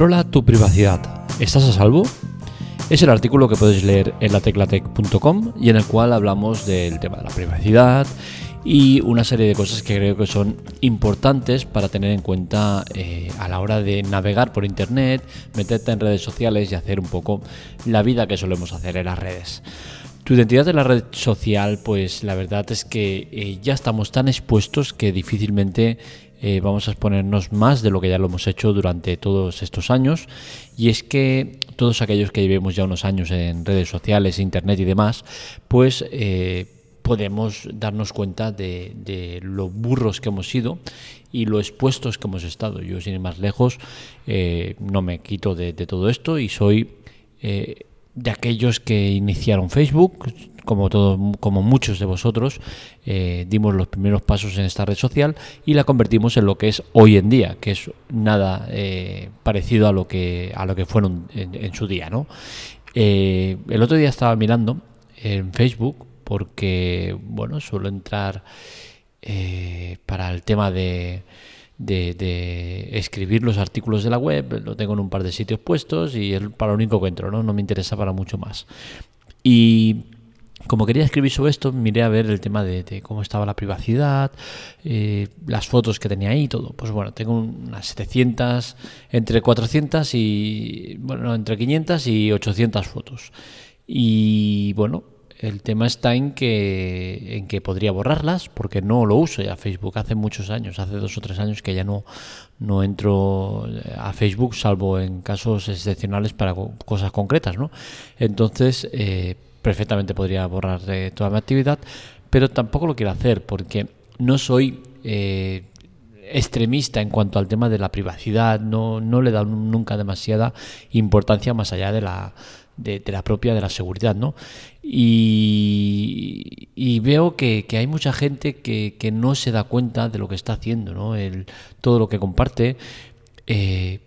Controla tu privacidad. ¿Estás a salvo? Es el artículo que puedes leer en lateclatec.com y en el cual hablamos del tema de la privacidad y una serie de cosas que creo que son importantes para tener en cuenta eh, a la hora de navegar por internet, meterte en redes sociales y hacer un poco la vida que solemos hacer en las redes. Tu identidad en la red social, pues la verdad es que eh, ya estamos tan expuestos que difícilmente eh, vamos a exponernos más de lo que ya lo hemos hecho durante todos estos años. Y es que todos aquellos que llevemos ya unos años en redes sociales, internet y demás, pues eh, podemos darnos cuenta de, lo burros que hemos sido y lo expuestos que hemos estado. Yo, sin ir más lejos, eh, no me quito de, todo esto y soy de aquellos que iniciaron Facebook, como, todo, como muchos de vosotros, eh, dimos los primeros pasos en esta red social y la convertimos en lo que es hoy en día, que es nada eh, parecido a lo que, a lo que fueron en, su día. ¿no? Eh, el otro día estaba mirando en Facebook porque, bueno, suelo entrar para el tema de, de, escribir los artículos de la web, lo tengo en un par de sitios puestos y es para lo único que entro, ¿no? No me interesa para mucho más. Y como quería escribir sobre esto, miré a ver el tema de, cómo estaba la privacidad, eh, las fotos que tenía ahí y todo. Pues bueno, tengo unas 700, entre 400 y, bueno, entre 500 y 800 fotos. Y bueno, el tema está en que, en que podría borrarlas porque no lo uso ya Facebook hace muchos años, hace dos o tres años que ya no, no entro a Facebook salvo en casos excepcionales para cosas concretas, ¿no? Entonces, eh, perfectamente podría borrar de toda mi actividad, pero tampoco lo quiero hacer porque no soy eh, extremista en cuanto al tema de la privacidad, no, no le da nunca demasiada importancia más allá de la, de, la propia de la seguridad, ¿no? Y, veo que, hay mucha gente que, no se da cuenta de lo que está haciendo, ¿no? El, todo lo que comparte, eh,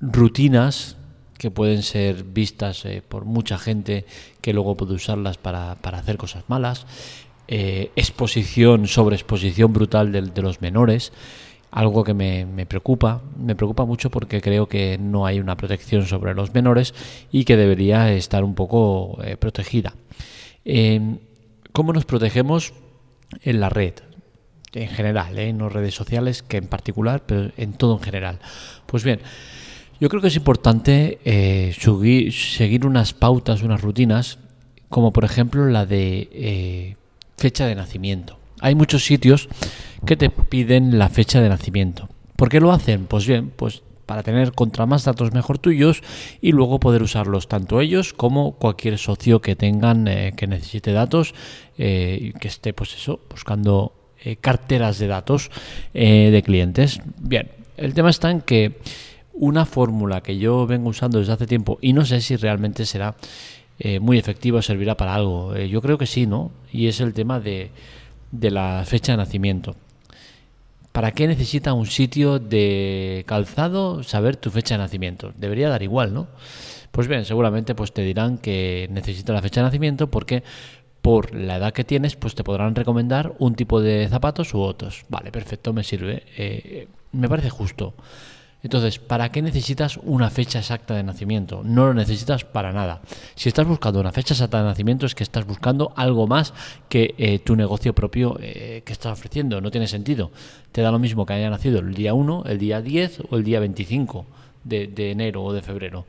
rutinas que pueden ser vistas eh, por mucha gente que luego puede usarlas para, hacer cosas malas, eh, exposición, sobreexposición brutal de, los menores, algo que me, preocupa, me preocupa mucho porque creo que no hay una protección sobre los menores y que debería estar un poco eh, protegida. ¿Cómo nos protegemos en la red? En general, en las redes sociales, que en particular, pero en todo en general. Pues bien, yo creo que es importante eh, seguir, unas pautas, unas rutinas, como por ejemplo la de eh, fecha de nacimiento. Hay muchos sitios que te piden la fecha de nacimiento. ¿Por qué lo hacen? Pues bien, pues para tener contra más datos mejor tuyos y luego poder usarlos tanto ellos como cualquier socio que tengan eh, que necesite datos y que esté pues eso buscando carteras de datos de clientes. Bien, el tema está en que una fórmula que yo vengo usando desde hace tiempo y no sé si realmente será eh, muy efectiva o servirá para algo. Eh, yo creo que sí, ¿no? Y es el tema de, de la fecha de nacimiento. ¿Para qué necesita un sitio de calzado saber tu fecha de nacimiento? Debería dar igual, ¿no? Pues bien, seguramente pues te dirán que necesita la fecha de nacimiento porque por la edad que tienes, pues te podrán recomendar un tipo de zapatos u otros. Vale, perfecto, me sirve. Eh, me parece justo. Entonces, ¿para qué necesitas una fecha exacta de nacimiento? No lo necesitas para nada. Si estás buscando una fecha exacta de nacimiento es que estás buscando algo más que eh, tu negocio propio eh, que estás ofreciendo. No tiene sentido. Te da lo mismo que haya nacido el día 1, el día 10 o el día 25 de, enero o de febrero.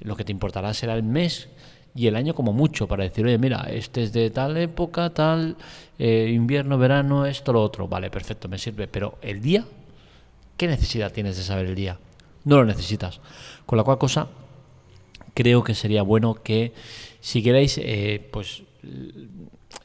Lo que te importará será el mes y el año como mucho para decir, oye, mira, este es de tal época, tal, eh, invierno, verano, esto, lo otro. Vale, perfecto, me sirve. Pero el día ¿Qué necesidad tienes de saber el día? No lo necesitas. Con la cual cosa, creo que sería bueno que siguierais, eh, pues,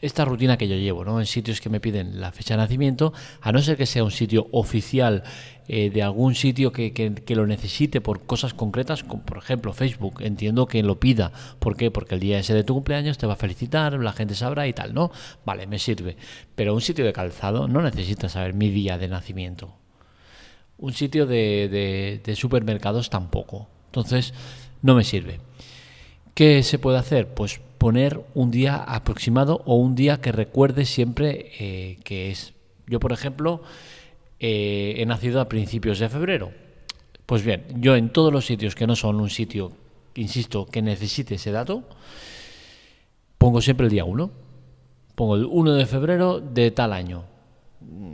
esta rutina que yo llevo, ¿no? En sitios que me piden la fecha de nacimiento, a no ser que sea un sitio oficial eh, de algún sitio que, que, lo necesite por cosas concretas, como por ejemplo Facebook, entiendo que lo pida. ¿Por qué? Porque el día ese de tu cumpleaños te va a felicitar, la gente sabrá y tal, ¿no? Vale, me sirve. Pero un sitio de calzado no necesita saber mi día de nacimiento un sitio de, supermercados tampoco. Entonces, no me sirve. ¿Qué se puede hacer? Pues poner un día aproximado o un día que recuerde siempre eh, que es. Yo, por ejemplo, eh, he nacido a principios de febrero. Pues bien, yo en todos los sitios que no son un sitio, insisto, que necesite ese dato, pongo siempre el día 1. Pongo el 1 de febrero de tal año.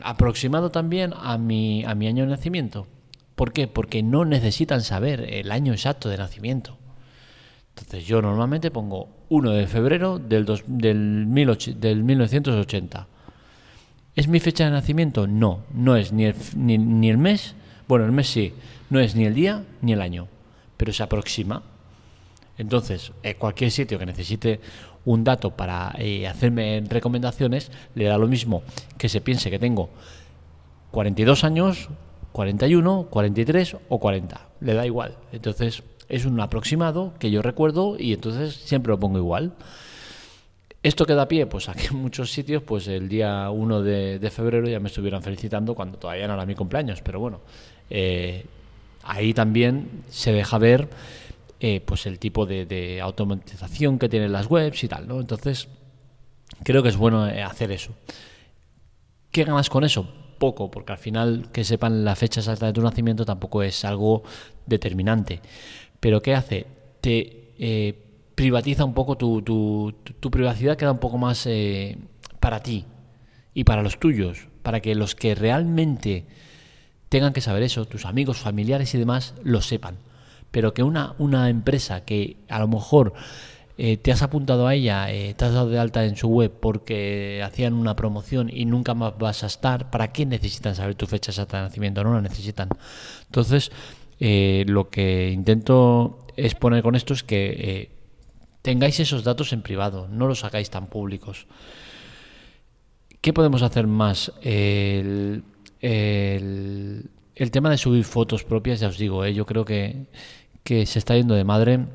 Aproximado también a mi, a mi año de nacimiento. ¿Por qué? Porque no necesitan saber el año exacto de nacimiento. Entonces yo normalmente pongo 1 de febrero del, del, del 1980. ¿Es mi fecha de nacimiento? No, no es ni el, ni, el mes, bueno, el mes sí, no es ni el día ni el año, pero se aproxima. Entonces, eh, cualquier sitio que necesite un dato para eh, hacerme recomendaciones, le da lo mismo que se piense que tengo 42 años, 41, 43 o 40. Le da igual. Entonces, es un aproximado que yo recuerdo y entonces siempre lo pongo igual. Esto queda a pie, pues aquí en muchos sitios, pues el día 1 de, febrero ya me estuvieron felicitando cuando todavía no era mi cumpleaños, pero bueno, eh, ahí también se deja ver eh, pues el tipo de, automatización que tienen las webs y tal, ¿no? Entonces, creo que es bueno eh, hacer eso. ¿Qué ganas con eso? Poco, porque al final que sepan la fecha exacta de tu nacimiento tampoco es algo determinante. Pero ¿qué hace? Te eh, privatiza un poco tu, privacidad, queda un poco más para ti y para los tuyos, para que los que realmente tengan que saber eso, tus amigos, familiares y demás, lo sepan. Pero que una, una empresa que a lo mejor eh, te has apuntado a ella, te has dado de alta en su web porque hacían una promoción y nunca más vas a estar, ¿para qué necesitan saber tu fecha exacta de nacimiento? No la necesitan. Entonces, eh, lo que intento exponer con esto es que eh, tengáis esos datos en privado, no los hagáis tan públicos. ¿Qué podemos hacer más? El, tema de subir fotos propias, ya os digo, eh, yo creo que, que se está yendo de madre.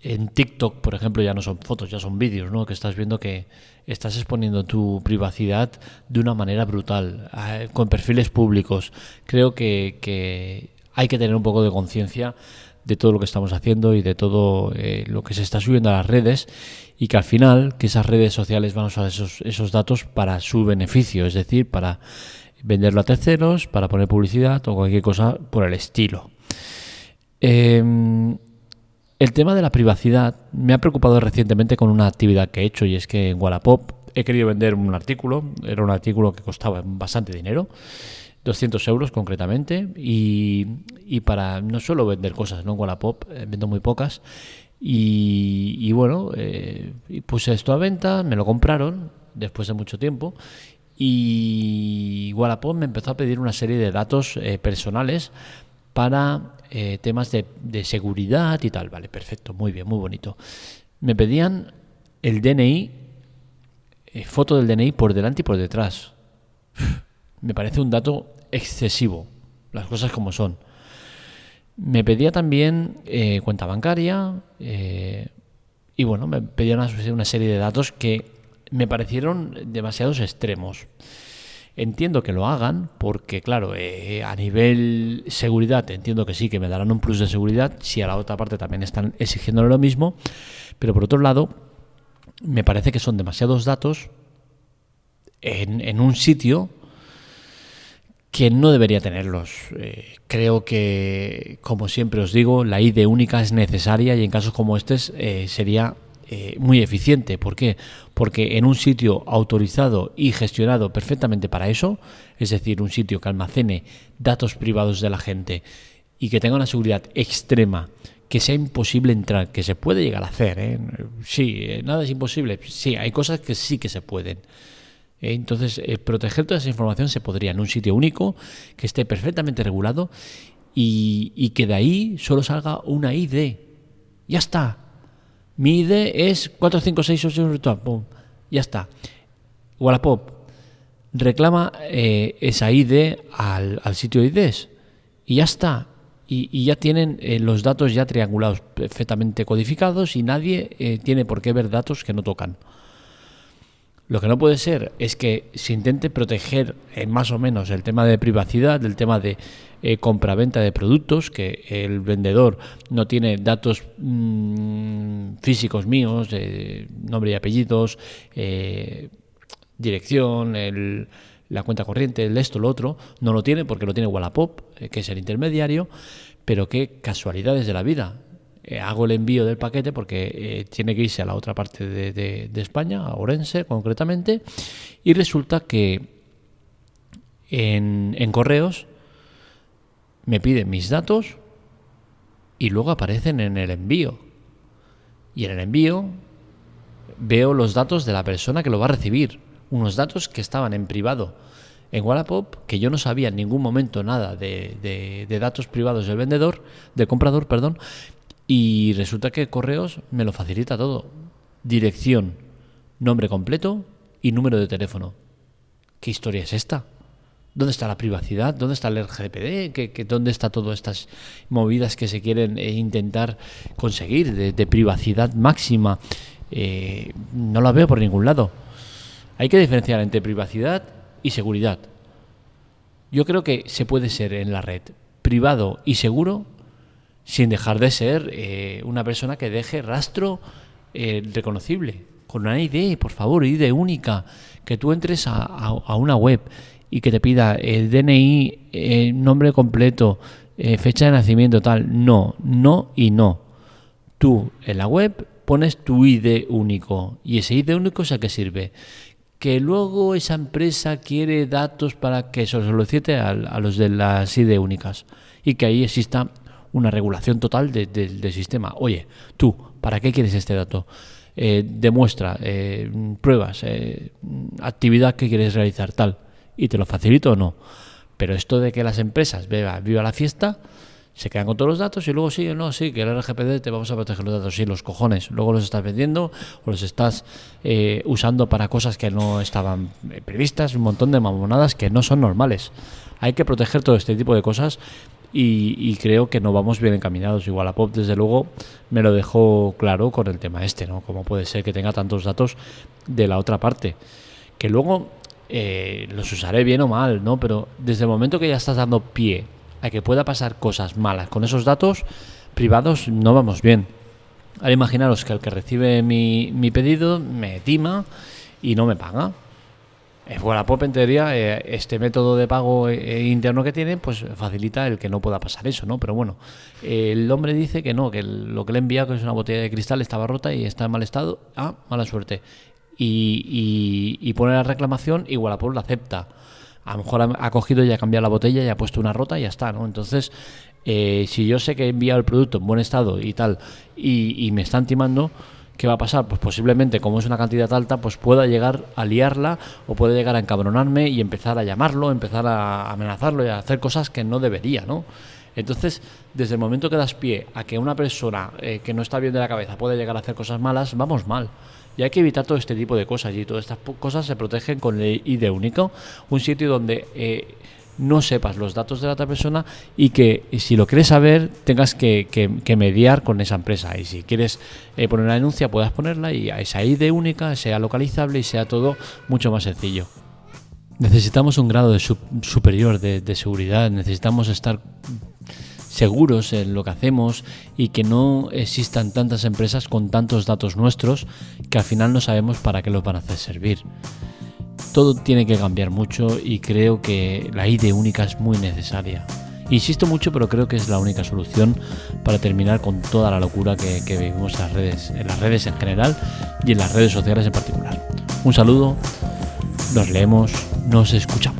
En TikTok, por ejemplo, ya no son fotos, ya son vídeos, ¿no? Que estás viendo que estás exponiendo tu privacidad de una manera brutal, con perfiles públicos. Creo que, hay que tener un poco de conciencia de todo lo que estamos haciendo y de todo eh, lo que se está subiendo a las redes y que al final que esas redes sociales van a usar esos, esos datos para su beneficio, es decir, para venderlo a terceros, para poner publicidad o cualquier cosa por el estilo. Em, el tema de la privacidad me ha preocupado recientemente con una actividad que he hecho y es que en Wallapop he querido vender un artículo, era un artículo que costaba bastante dinero 200 euros concretamente y, y, para no solo vender cosas, ¿no? En Wallapop eh, vendo muy pocas y, y bueno, eh, puse esto a venta, me lo compraron después de mucho tiempo y Wallapop me empezó a pedir una serie de datos eh, personales para temas de, seguridad y tal. Vale, perfecto, muy bien, muy bonito. Me pedían el DNI, foto del DNI por delante y por detrás. Me parece un dato excesivo, las cosas como son. Me pedía también eh, cuenta bancaria eh, y bueno, me pedían una, serie de datos que me parecieron demasiados extremos. Entiendo que lo hagan porque, claro, eh, a nivel seguridad entiendo que sí, que me darán un plus de seguridad si a la otra parte también están exigiéndole lo mismo, pero por otro lado, me parece que son demasiados datos en, un sitio que no debería tenerlos. Eh, creo que, como siempre os digo, la ID única es necesaria y en casos como este eh, sería eh, muy eficiente. ¿Por qué? Porque en un sitio autorizado y gestionado perfectamente para eso, es decir, un sitio que almacene datos privados de la gente y que tenga una seguridad extrema, que sea imposible entrar, que se puede llegar a hacer. Sí, nada es imposible. Sí, hay cosas que sí que se pueden. Eh, entonces, eh, proteger toda esa información se podría en un sitio único, que esté perfectamente regulado y, que de ahí solo salga una ID. Ya está. Mi ID es 4568 virtual. Ya está. Wallapop reclama eh, esa ID al, sitio IDs y ya está. Y, ya tienen los datos ya triangulados, perfectamente codificados y nadie tiene por qué ver datos que no tocan. Lo que no puede ser es que se intente proteger eh, más o menos el tema de privacidad, del tema de eh, compra-venta de productos, que el vendedor no tiene datos mm, físicos míos, nombre y apellidos, eh, dirección, el, la cuenta corriente, el esto, lo otro, no lo tiene porque lo tiene Wallapop, eh, que es el intermediario, pero qué casualidades de la vida. Eh, hago el envío del paquete porque tiene que irse a la otra parte de, España, a Orense concretamente, y resulta que en, en correos me piden mis datos y luego aparecen en el envío. Y en el envío veo los datos de la persona que lo va a recibir, unos datos que estaban en privado en Wallapop, que yo no sabía en ningún momento nada de, de, datos privados del vendedor, del comprador, perdón, y resulta que Correos me lo facilita todo. Dirección, nombre completo y número de teléfono. ¿Qué historia es esta? ¿Dónde está la privacidad? ¿Dónde está el RGPD? ¿Qué, dónde está todas estas movidas que se quieren eh, intentar conseguir de, privacidad máxima? Eh, no la veo por ningún lado. Hay que diferenciar entre privacidad y seguridad. Yo creo que se puede ser en la red privado y seguro sin dejar de ser eh, una persona que deje rastro reconocible, con una ID, por favor, ID única, que tú entres a, una web y que te pida el DNI, nombre completo, eh, fecha de nacimiento, tal. No, no y no. Tú en la web pones tu ID único y ese ID único es a qué sirve. Que luego esa empresa quiere datos para que se los solicite a, a los de las ID únicas y que ahí exista una regulación total del sistema. Oye, tú, ¿para qué quieres este dato? Eh, demuestra, eh, pruebas, eh, actividad que quieres realizar, tal, y te lo facilito o no. Pero esto de que las empresas viva, viva la fiesta, se quedan con todos los datos y luego sí, no, sí, que el RGPD te vamos a proteger los datos, sí, los cojones. Luego los estás vendiendo o los estás usando para cosas que no estaban previstas, un montón de mamonadas que no son normales. Hay que proteger todo este tipo de cosas y, creo que no vamos bien encaminados. Igual a Pop, desde luego, me lo dejó claro con el tema este, ¿no? Cómo puede ser que tenga tantos datos de la otra parte. Que luego eh, los usaré bien o mal, ¿no? Pero desde el momento que ya estás dando pie a que pueda pasar cosas malas con esos datos privados, no vamos bien. Ahora imaginaros que el que recibe mi, mi pedido me tima y no me paga Pop en teoría, eh, este método de pago eh, interno que tiene, pues facilita el que no pueda pasar eso, ¿no? Pero bueno, el hombre dice que no, que lo que le he enviado, que es una botella de cristal, estaba rota y está en mal estado. Ah, mala suerte. Y, y, pone la reclamación y Wallapop la acepta. A lo mejor ha, cogido y ha cambiado la botella y ha puesto una rota y ya está, ¿no? Entonces, eh, si yo sé que he enviado el producto en buen estado y tal, y, y me están timando, ¿qué va a pasar? Pues posiblemente, como es una cantidad alta, pues pueda llegar a liarla o puede llegar a encabronarme y empezar a llamarlo, empezar a amenazarlo y a hacer cosas que no debería, ¿no? Entonces, desde el momento que das pie a que una persona eh, que no está bien de la cabeza puede llegar a hacer cosas malas, vamos mal. Y hay que evitar todo este tipo de cosas. Y todas estas cosas se protegen con el ID único. Un sitio donde eh, no sepas los datos de la otra persona y que si lo quieres saber tengas que, mediar con esa empresa y si quieres eh, poner una denuncia puedas ponerla y esa ID única sea localizable y sea todo mucho más sencillo. Necesitamos un grado superior de seguridad, necesitamos estar seguros en lo que hacemos y que no existan tantas empresas con tantos datos nuestros que al final no sabemos para qué los van a hacer servir todo tiene que cambiar mucho y creo que la ID única es muy necesaria. Insisto mucho, pero creo que es la única solución para terminar con toda la locura que, vivimos en las redes, en las redes en general y en las redes sociales en particular. Un saludo, nos leemos, nos escuchamos.